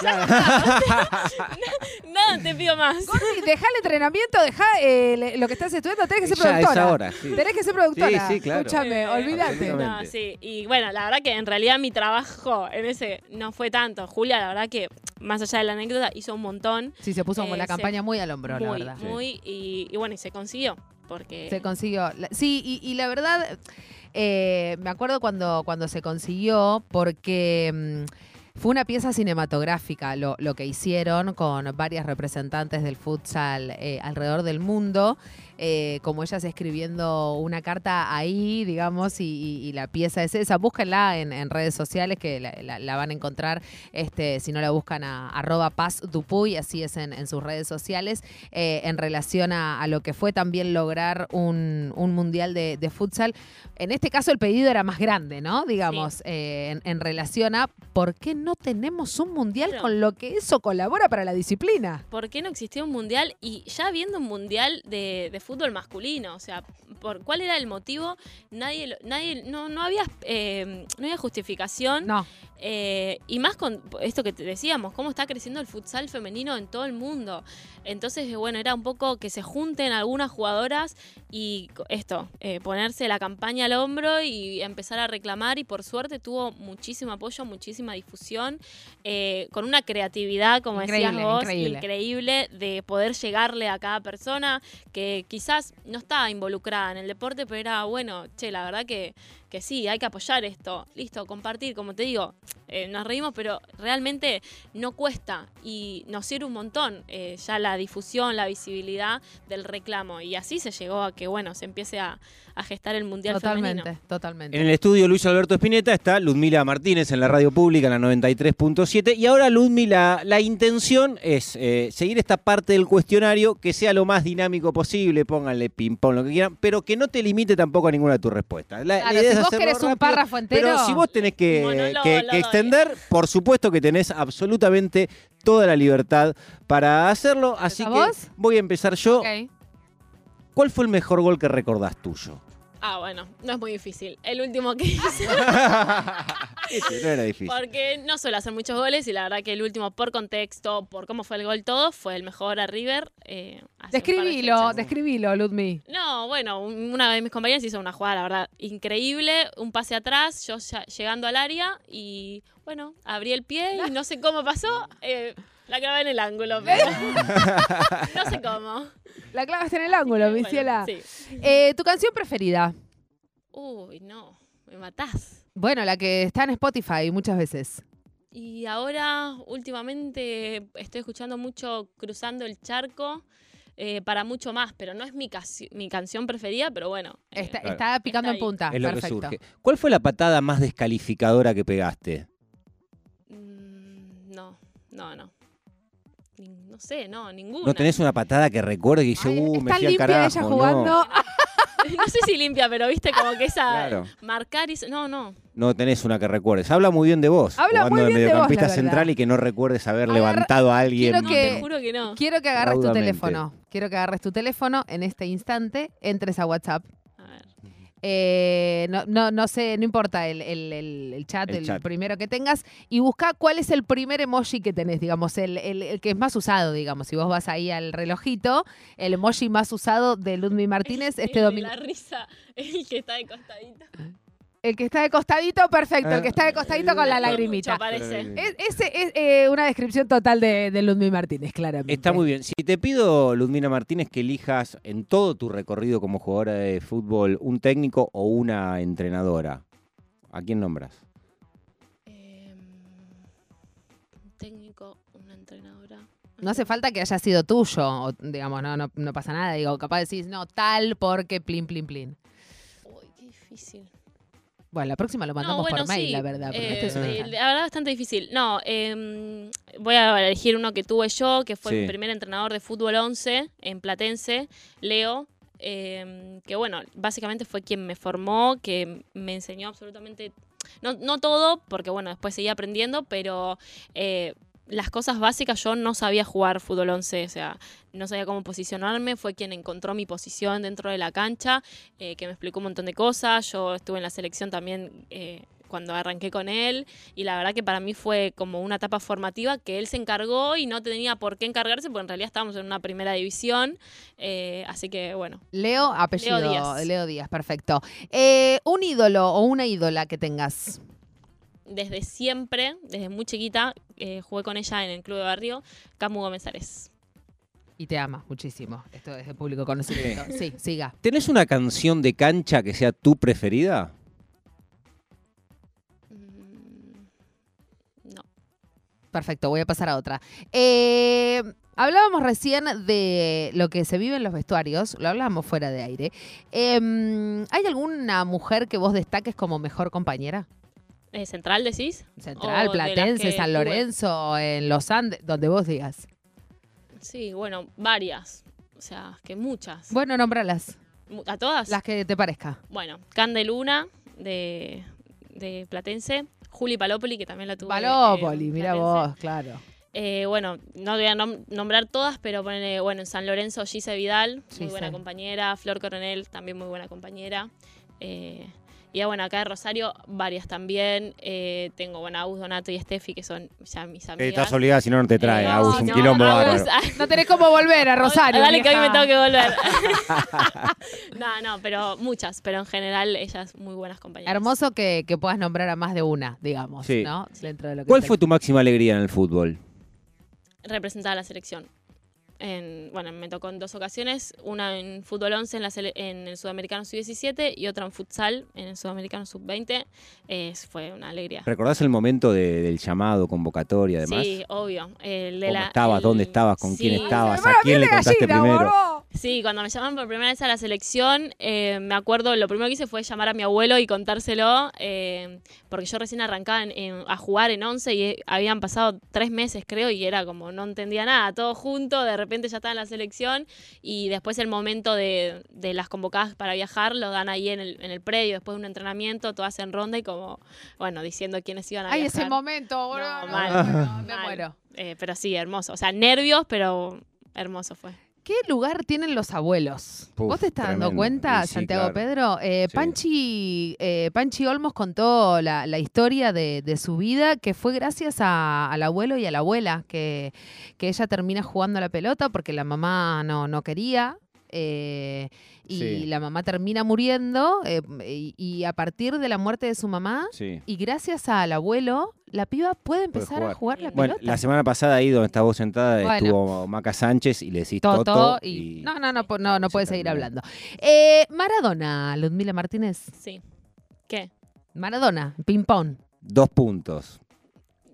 Nada, te pido más. Gordi, deja el entrenamiento, deja eh, lo que estás estudiando, tenés que ser Ya es productora. ahora, sí. Tenés que ser productora. Sí, sí, claro. Escúchame, Eh, olvídate. No, sí. Y bueno, la verdad que en realidad mi trabajo en ese no fue tanto. Julia, la verdad que, más allá de la anécdota, hizo un montón. Sí, se puso como Eh, la se- campaña muy al hombro, la muy, verdad. muy. Y, y bueno, y se consiguió. Porque. Se consiguió. Sí, y, y la verdad, eh, me acuerdo cuando, cuando se consiguió, porque mm, fue una pieza cinematográfica lo, lo que hicieron con varias representantes del futsal eh, alrededor del mundo. Eh, como ellas escribiendo una carta ahí, digamos, y, y- y la pieza es esa. Búsquenla en, en redes sociales que la, la- la van a encontrar. Este, si no la buscan a arroba paz dupuy, así es en, en sus redes sociales, eh, en relación a, a lo que fue también lograr un, un mundial de, de futsal. En este caso el pedido era más grande, ¿no? Digamos, eh, en, en relación a por qué no tenemos un mundial con lo que eso colabora para la disciplina. ¿Por qué no existía un mundial? Y ya habiendo un mundial de, de fútbol masculino, o sea, ¿por cuál era el motivo? Nadie, nadie, no, no había, eh, no había justificación. No, Eh, y más con esto que te decíamos, cómo está creciendo el futsal femenino en todo el mundo. Entonces, bueno, era un poco que se junten algunas jugadoras y esto, eh, ponerse la campaña al hombro y empezar a reclamar. Y por suerte tuvo muchísimo apoyo, muchísima difusión, eh, con una creatividad, como decías Increíble, vos, increíble. increíble de poder llegarle a cada persona que quizás no estaba involucrada en el deporte, pero era bueno, che, la verdad que, que sí, hay que apoyar esto. Listo, compartir, como te digo, eh, nos reímos, pero realmente no cuesta y nos sirve un montón eh, ya la difusión, la visibilidad del reclamo. Y así se llegó a que, bueno, se empiece a, a gestar el Mundial Totalmente, Femenino. totalmente. En el estudio Luis Alberto Espineta está Ludmila Martínez en la radio pública, en la 93.7. Y ahora, Ludmila, la intención es eh, seguir esta parte del cuestionario que sea lo más dinámico posible, pónganle ping-pong, lo que quieran, pero que no te limite tampoco a ninguna de tus respuestas. La- idea si es vos hacerlo querés un párrafo entero. Pero si vos tenés que, Monólogo que- lo que doy. extender, por supuesto que tenés absolutamente toda la libertad para hacerlo. Así que voy a empezar yo. ¿Cuál fue el mejor gol que recordás tuyo? Ah, bueno, no es muy difícil. El último que hice. Ese no era difícil. Porque no suelo hacer muchos goles y la verdad que el último, por contexto, por cómo fue el gol todo, fue el mejor a River. eh, de Describilo, describilo, Ludmi. No, bueno, un- una de mis compañeras hizo una jugada, la verdad, increíble. Un pase atrás, yo ya llegando al área y, bueno, abrí el pie y no sé cómo pasó. eh, la clavé en el ángulo, pero no sé cómo. La clavaste en el ángulo, mi Bueno, ciela. sí. Eh, ¿Tu canción preferida? Uy, no, me matás. Bueno, la que está en Spotify muchas veces. Y ahora, últimamente, estoy escuchando mucho Cruzando el Charco. eh, para mucho más, pero no es mi, casi- mi canción preferida, pero bueno. eh, Está, Claro. está picando Está en punta. es lo que Perfecto. surge. ¿Cuál fue la patada más descalificadora que pegaste? mm, no, no, no. No sé, no, ninguna. ¿No tenés una patada que recuerde que dice, Ay, uh, me está fui al carajo? ella no. jugando. No sé si limpia, pero viste como que esa Claro. marcar y no, no. No tenés una que recuerdes. Habla muy bien de vos. Habla jugando muy de bien de vos, mediocampista la verdad. central y que no recuerdes haber Agarra- levantado a alguien. quiero No, que- te juro que no. Quiero que agarres tu Raudamente. teléfono. Quiero que agarres tu teléfono en este instante, entres a WhatsApp. A ver. Eh, no, no, no sé, no importa el, el- el- el chat, El el, chat. primero que tengas, y busca cuál es el primer emoji que tenés, digamos, el, el- el que es más usado, digamos. Si vos vas ahí al relojito, el emoji más usado de Ludmi Martínez El este domingo. La risa, el que está de costadito. El que está de costadito, perfecto. El que está de costadito con la Mucho lagrimita. parece. Es, ese es eh, una descripción total de, de Ludmi Martínez, claramente. Está muy bien. Si te pido, Ludmila Martínez, que elijas en todo tu recorrido como jugadora de fútbol un técnico o una entrenadora, ¿a quién nombras? Eh, un técnico, una entrenadora. No hace falta que haya sido tuyo, o, digamos, no, no, no pasa nada. Digo, capaz decís, no, tal porque plin, plin, plin. Uy, qué difícil. Bueno, la próxima lo mandamos no, bueno, por mail, sí. la verdad. porque Eh, este es eh, escándalo. la verdad, bastante difícil. No, eh, voy a elegir uno que tuve yo, que fue Sí. mi primer entrenador de fútbol 11 en Platense, Leo. eh, que bueno, básicamente fue quien me formó, que me enseñó absolutamente, no, no todo, porque bueno, después seguí aprendiendo, pero eh, las cosas básicas yo no sabía jugar fútbol 11, o sea, no sabía cómo posicionarme, fue quien encontró mi posición dentro de la cancha, eh, que me explicó un montón de cosas, yo estuve en la selección también eh, cuando arranqué con él, y la verdad que para mí fue como una etapa formativa que él se encargó y no tenía por qué encargarse, porque en realidad estábamos en una primera división, eh, así que bueno. Leo, apellido. Leo Díaz. Leo Díaz, perfecto. Eh, un ídolo o una ídola que tengas. Desde siempre, desde muy chiquita, eh, jugué con ella en el club de barrio, Camu Gómez Ares. Y te ama muchísimo. Esto es de público conocimiento. Sí, siga. ¿Tenés una canción de cancha que sea tu preferida? Mm, No. Perfecto, voy a pasar a otra. Eh, hablábamos recién de lo que se vive en los vestuarios, lo hablábamos fuera de aire. Eh, ¿Hay alguna mujer que vos destaques como mejor compañera? Eh, ¿Central decís? Central, O Platense, San tuve. Lorenzo, en Los Andes, donde vos digas. Sí, bueno, varias. O sea, que muchas. Bueno, nómbralas, ¿A todas? las que te parezca. Bueno, Candeluna de, de Platense. Juli Palópoli, que también la tuve. Valópoli, en mira vos, claro. Eh, bueno, no voy a nom- nombrar todas, pero ponele, bueno, en San Lorenzo, Gise Vidal, muy buena compañera. Flor Coronel, también muy buena compañera. Eh, Y bueno, acá de Rosario, varias también. Eh, tengo, bueno, Agus, Donato y Steffi, que son ya mis Eh, amigas. Estás obligada, si no, no te trae. Eh, Agus, sí, un no, quilombo Agus, bárbaro. ah, No tenés cómo volver a Rosario. Dale, que hoy me tengo que volver. no, no, pero muchas, pero en general ellas muy buenas compañeras. Hermoso que, que puedas nombrar a más de una, digamos, Sí. ¿no? Dentro de lo que ¿Cuál te- fue tu máxima alegría en el fútbol? Representar a la selección. En, bueno, me tocó en dos ocasiones, una en fútbol 11 en, la sele- en el Sudamericano Sub-17 y otra en futsal en el Sudamericano Sub-20. Eh, fue una alegría. ¿Recordás el momento de- del llamado, convocatoria, además? Sí, obvio. El de ¿Cómo la- estabas? el- ¿Dónde estabas? ¿Con quién estabas? ¿A quién le contaste gallina, primero? Sí, cuando me llamaron por primera vez a la selección, eh, me acuerdo, lo primero que hice fue llamar a mi abuelo y contárselo, eh, porque yo recién arrancaba en- en- a jugar en 11 y eh, habían pasado tres meses, creo, y era como no entendía nada, todo junto, de repente ya estaba en la selección y después el momento de, de las convocadas para viajar lo dan ahí en el, en el predio, después de un entrenamiento, todas en ronda y como, bueno, diciendo quiénes iban a Ay, viajar. ese momento, boludo. No, no, mal. me muero. Eh, pero sí, hermoso. O sea, nervios, pero hermoso fue. ¿Qué lugar tienen los abuelos? Puf, ¿Vos te estás dando cuenta, sí, Santiago claro. Pedro? Eh, Sí. Panchi, eh, Panchi Olmos contó la, la historia de, de su vida, que fue gracias a- al abuelo y a la abuela, que, que ella termina jugando a la pelota porque la mamá no, no quería. Eh, y Sí. la mamá termina muriendo eh, y, y a partir de la muerte de su mamá Sí. y gracias al abuelo la piba puede empezar jugar. a jugar la Bueno, pelota. la semana pasada ahí donde estabas vos sentada Bueno. estuvo Maca Sánchez y le decís Toto, Toto, y... y... No, no, no, no, no se puede seguir hablando. Eh, Maradona, Ludmila Martínez. Sí. ¿Qué? Maradona, ping-pong. Dos puntos.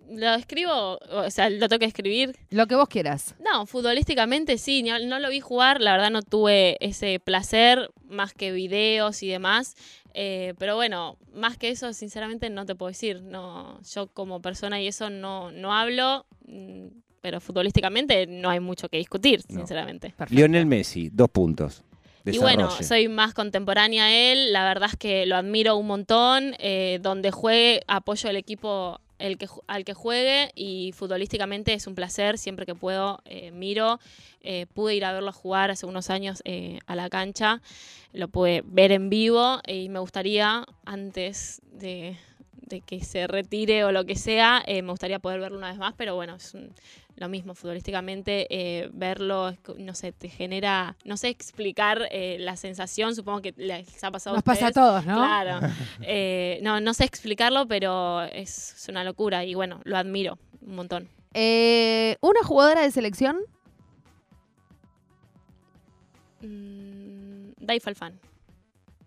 ¿Lo escribo? O sea, ¿lo tengo que escribir? Lo que vos quieras. No, futbolísticamente sí, ni- no lo vi jugar, la verdad no tuve ese placer, más que videos y demás. eh, pero bueno, más que eso, sinceramente no te puedo decir. No, yo como persona y eso no, no hablo, mm, pero futbolísticamente no hay mucho que discutir, No. sinceramente. Perfecto. Lionel Messi, dos puntos. Y bueno, soy más contemporánea a él, la verdad es que lo admiro un montón, eh, donde juegue apoyo al equipo el que, al que juegue y futbolísticamente es un placer, siempre que puedo eh, miro, Eh, pude ir a verlo jugar hace unos años eh, a la cancha, lo pude ver en vivo y me gustaría antes de, de que se retire o lo que sea, eh, me gustaría poder verlo una vez más, pero bueno, es un- lo mismo futbolísticamente, eh, verlo, no sé, te genera, no sé explicar eh, la sensación, supongo que les ha pasado a Nos pasa a todos, ¿no? Claro. Eh, no, no sé explicarlo, pero es, es una locura y bueno, lo admiro un montón. Eh, ¿Una jugadora de selección? Mm, Dai Falfán.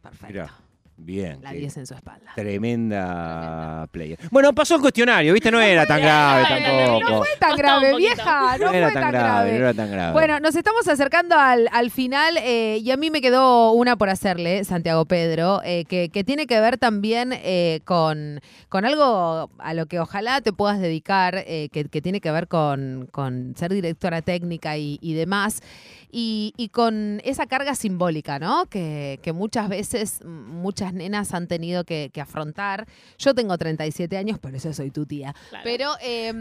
Perfecto. Mirá, bien. La qué 10 en su espalda. Tremenda player. Bueno, pasó el cuestionario, ¿viste? No era tan grave Bueno, tampoco. no fue tan grave, vieja. No, No era fue tan grave, no era tan grave. Bueno, nos estamos acercando al, al final eh, y a mí me quedó una por hacerle, Santiago Pedro, eh, que, que tiene que ver también eh, con, con algo a lo que ojalá te puedas dedicar, eh, que, que tiene que ver con, con ser directora técnica y, y demás. Y, y con esa carga simbólica, ¿no? Que, que muchas veces mm, muchas nenas han tenido que, que afrontar. Yo tengo 37 años, por eso soy tu tía. Claro. Pero eh,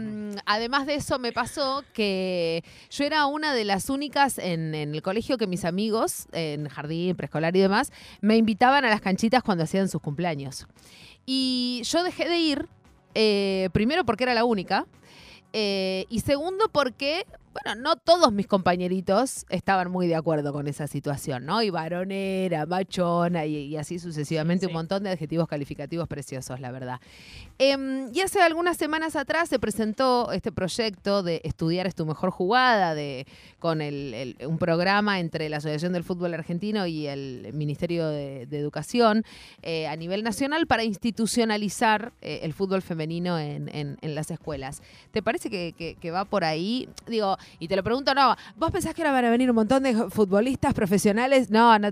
además de eso me pasó que yo era una de las únicas en, en el colegio que mis amigos, en jardín, preescolar y demás, me invitaban a las canchitas cuando hacían sus cumpleaños. Y yo dejé de ir, eh, primero porque era la única, eh, y segundo porque, bueno, no todos mis compañeritos estaban muy de acuerdo con esa situación, ¿no? Y varonera, machona y, y así sucesivamente, Sí. un montón de adjetivos calificativos preciosos, la verdad. Em, y hace algunas semanas atrás se presentó este proyecto de Estudiar es tu mejor jugada, de, con el- el- un programa entre la Asociación del Fútbol Argentino y el Ministerio de, de Educación eh, a nivel nacional para institucionalizar eh, el fútbol femenino en, en- en las escuelas. ¿Te parece que, que- que va por ahí? Digo, y te lo pregunto, no, ¿vos pensás que ahora van a venir un montón de futbolistas profesionales? No, no,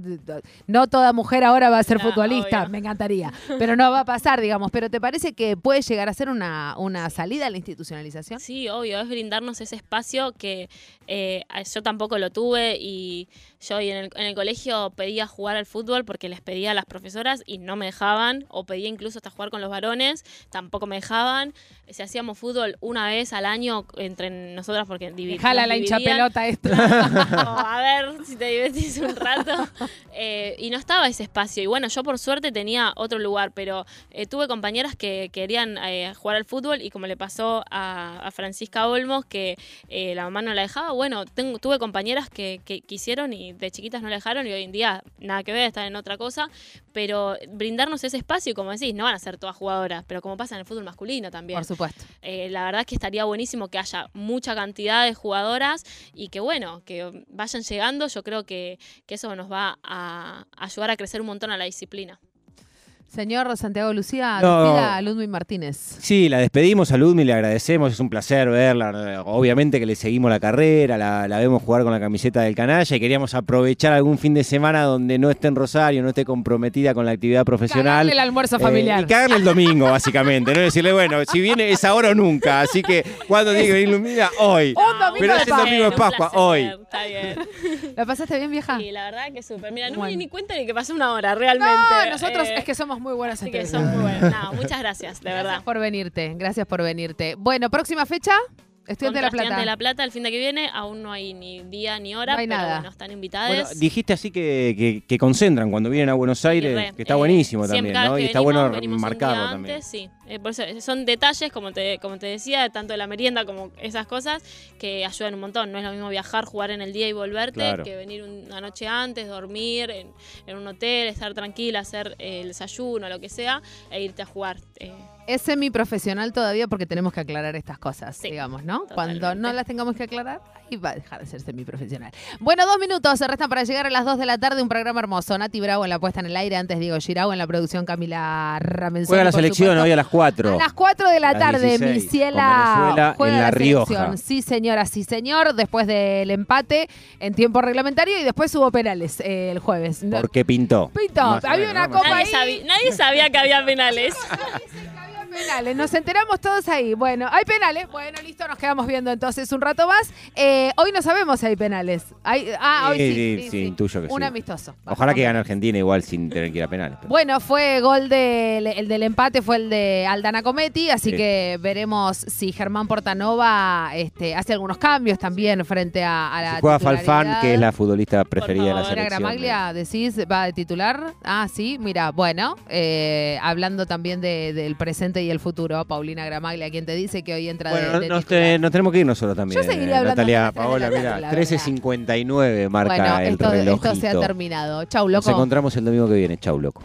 no toda mujer ahora va a ser futbolista, obvio. me encantaría, pero no va a pasar, digamos. ¿Pero te parece que puede llegar a ser una, una salida a la institucionalización? Sí, obvio, es brindarnos ese espacio que eh, yo tampoco lo tuve y yo en el, en el colegio pedía jugar al fútbol porque les pedía a las profesoras y no me dejaban, o pedía incluso hasta jugar con los varones, tampoco me dejaban. Si hacíamos fútbol una vez al año entre nosotras porque dividíamos Jala la hincha pelota esto. Como, a ver si te divertís un rato. Eh, y no estaba ese espacio. Y bueno, yo por suerte tenía otro lugar, pero eh, tuve compañeras que querían eh, jugar al fútbol y como le pasó a, a Francisca Olmos, que eh, la mamá no la dejaba, bueno, tengo, tuve compañeras que, que quisieron y de chiquitas no la dejaron y hoy en día nada que ver, están en otra cosa, pero brindarnos ese espacio como decís, no van a ser todas jugadoras, pero como pasa en el fútbol masculino también. Por supuesto. Eh, la verdad es que estaría buenísimo que haya mucha cantidad de jugadoras y que bueno, que vayan llegando. Yo creo que, que eso nos va a ayudar a crecer un montón a la disciplina. Señor Santiago Lucía, No. despida a Ludwig Martínez. Sí, la despedimos a Ludmi, le agradecemos, es un placer verla. Obviamente que le seguimos la carrera, la, la vemos jugar con la camiseta del canalla y queríamos aprovechar algún fin de semana donde no esté en Rosario, no esté comprometida con la actividad profesional. Cagarle el almuerzo Eh, familiar. y cagarle el domingo, básicamente, ¿no? Decirle, bueno, si viene es ahora o nunca. Así que cuando diga que ilumina, hoy. Un domingo Pero de es el domingo de Pascua, placer, hoy. Está bien. ¿La pasaste bien, vieja? Y la verdad que súper. Mira, no me di ni cuenta ni que pasó una hora, realmente. No, nosotros Eh, es que somos muy buenas Así que son muy buenos. No, muchas gracias, de verdad. Gracias por venirte, gracias por venirte. Bueno, próxima fecha, Estudiante de la Plata. de La Plata el fin de que viene. Aún no hay ni día ni hora, No hay pero nada. bueno, están invitadas. Bueno, dijiste así que, que- que concentran cuando vienen a Buenos Aires, re. que está Eh, buenísimo también, ¿no? Y que está venimos, bueno venimos marcarlo día también. antes, sí. Eh, por eso, son detalles, como te, como te decía, tanto de la merienda como esas cosas, que ayudan un montón. No es lo mismo viajar, jugar en el día y volverte, Claro. que venir una noche antes, dormir en, en un hotel, estar tranquila, hacer eh, el desayuno, lo que sea, e irte a jugar. Es semiprofesional todavía porque tenemos que aclarar estas cosas, Sí, digamos, ¿no? Cuando no las tengamos que aclarar, ahí va a dejar de ser semiprofesional. Bueno, dos minutos se restan para llegar a las dos de la tarde, un programa hermoso. Nati Bravo en la puesta en el aire, antes Diego Girau en la producción, Camila Ramenzoni. Juega la selección supuesto. hoy a las 4. A las 4 de la Las tarde, 16, mi ciela juega en La Rioja. selección. Sí, señora, sí, señor. Después del empate en tiempo reglamentario y después hubo penales eh, el jueves. Porque pintó. Pintó, había una copa nadie, ahí. sabía, nadie sabía que había penales. Penales, nos enteramos todos ahí. Bueno, hay penales. Bueno, listo, nos quedamos viendo entonces un rato más. Eh, hoy no sabemos si hay penales. Hay- ah, hoy sí. Sí, sí, sí, intuyo que Un amistoso. Ojalá que gane Argentina igual sin tener que ir a penales. pero- Bueno, fue gol del, el del empate, fue el de Aldana Cometti, así Sí. que veremos si Germán Portanova este, hace algunos cambios también frente a, a la Si juega Falfán, titularidad. que es la futbolista preferida de la favor. ¿Era selección. Gramaglia, decís, va de titular? Ah, sí, mira, bueno, eh, hablando también de- del presente y el futuro, Paulina Gramaglia, quien te dice que hoy entra Bueno, de, de nos, te- nos tenemos que ir nosotros también. Yo seguiría eh, hablando Natalia, Paola, mira, la 13.59 marca bueno, el esto, relojito. esto se ha terminado. Chau, Nos loco. encontramos el domingo que viene. Chau, loco.